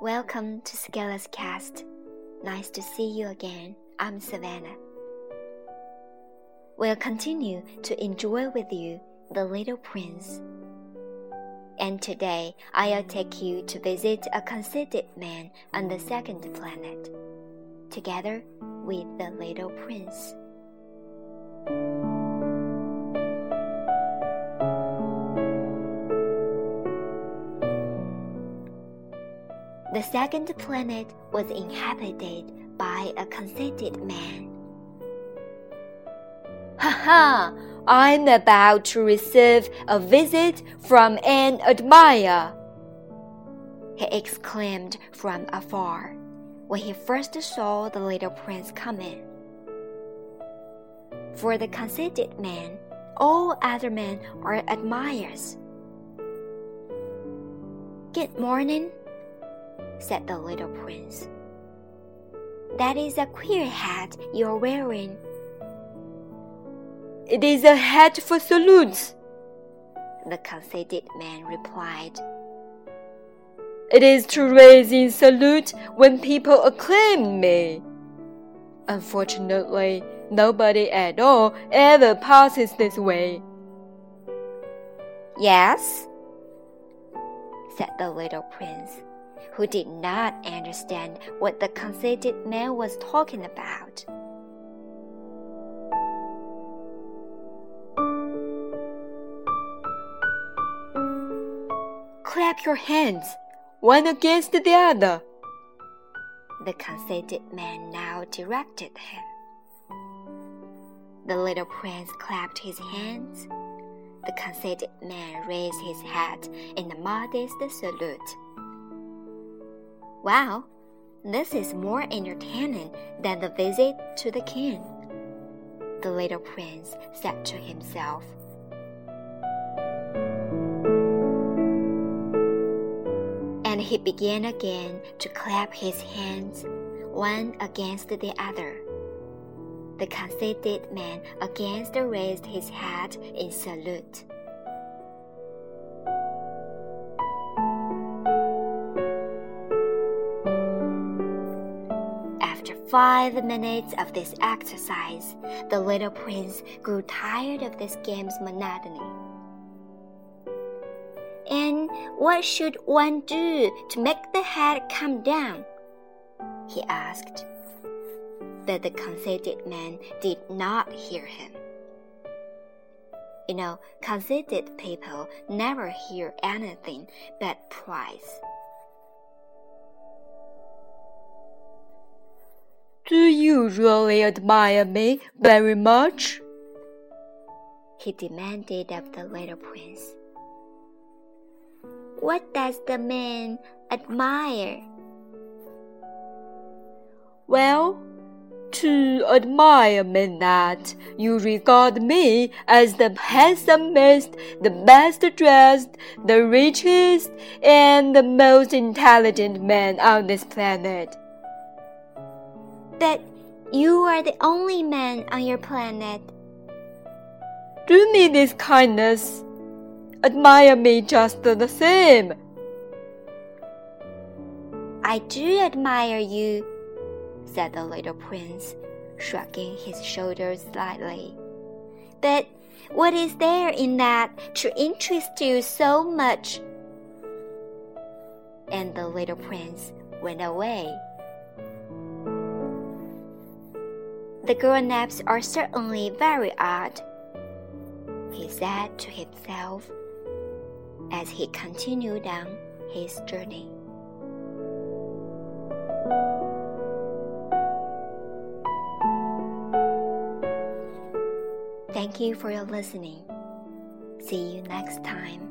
Welcome to Scala's Cast. Nice to see you again. I'm Savannah. We'll continue to enjoy with you The Little Prince. And today I'll take you to visit a conceited man on the second planet, together with the little prince. The second planet was inhabited by a conceited man. Ha ha! I'm about to receive a visit from an admirer, he exclaimed from afar when he first saw the little prince come in. For the conceited man, all other men are admirers. Good morning, said the little prince. That is a queer hat you're wearing. It is a hat for salutes, the conceited man replied. It is to raise in salute when people acclaim me. Unfortunately, nobody at all ever passes this way. Yes, said the little prince who did not understand what the conceited man was talking about. Clap your hands, one against the other. The conceited man now directed him. The little prince clapped his hands. The conceited man raised his hat in a modest salute. Wow, this is more entertaining than the visit to the king. The little prince said to himself. And he began again to clap his hands, one against the other. The conceited man again raised his hat in salute. Five minutes of this exercise, the little prince grew tired of this game's monotony. And what should one do to make the head come down? he asked. But the conceited man did not hear him. You know, conceited people never hear anything but praise. Do you really admire me very much? He demanded of the little prince. What does the man admire? Well, to admire means that you regard me as the handsomest, the best dressed, the richest, and the most intelligent man on this planet that you are the only man on your planet. Do me this kindness. Admire me just the same. I do admire you, said the little prince, shrugging his shoulders slightly. But what is there in that to interest you so much? And the little prince went away. The grown ups are certainly very odd, he said to himself as he continued on his journey. Thank you for your listening. See you next time.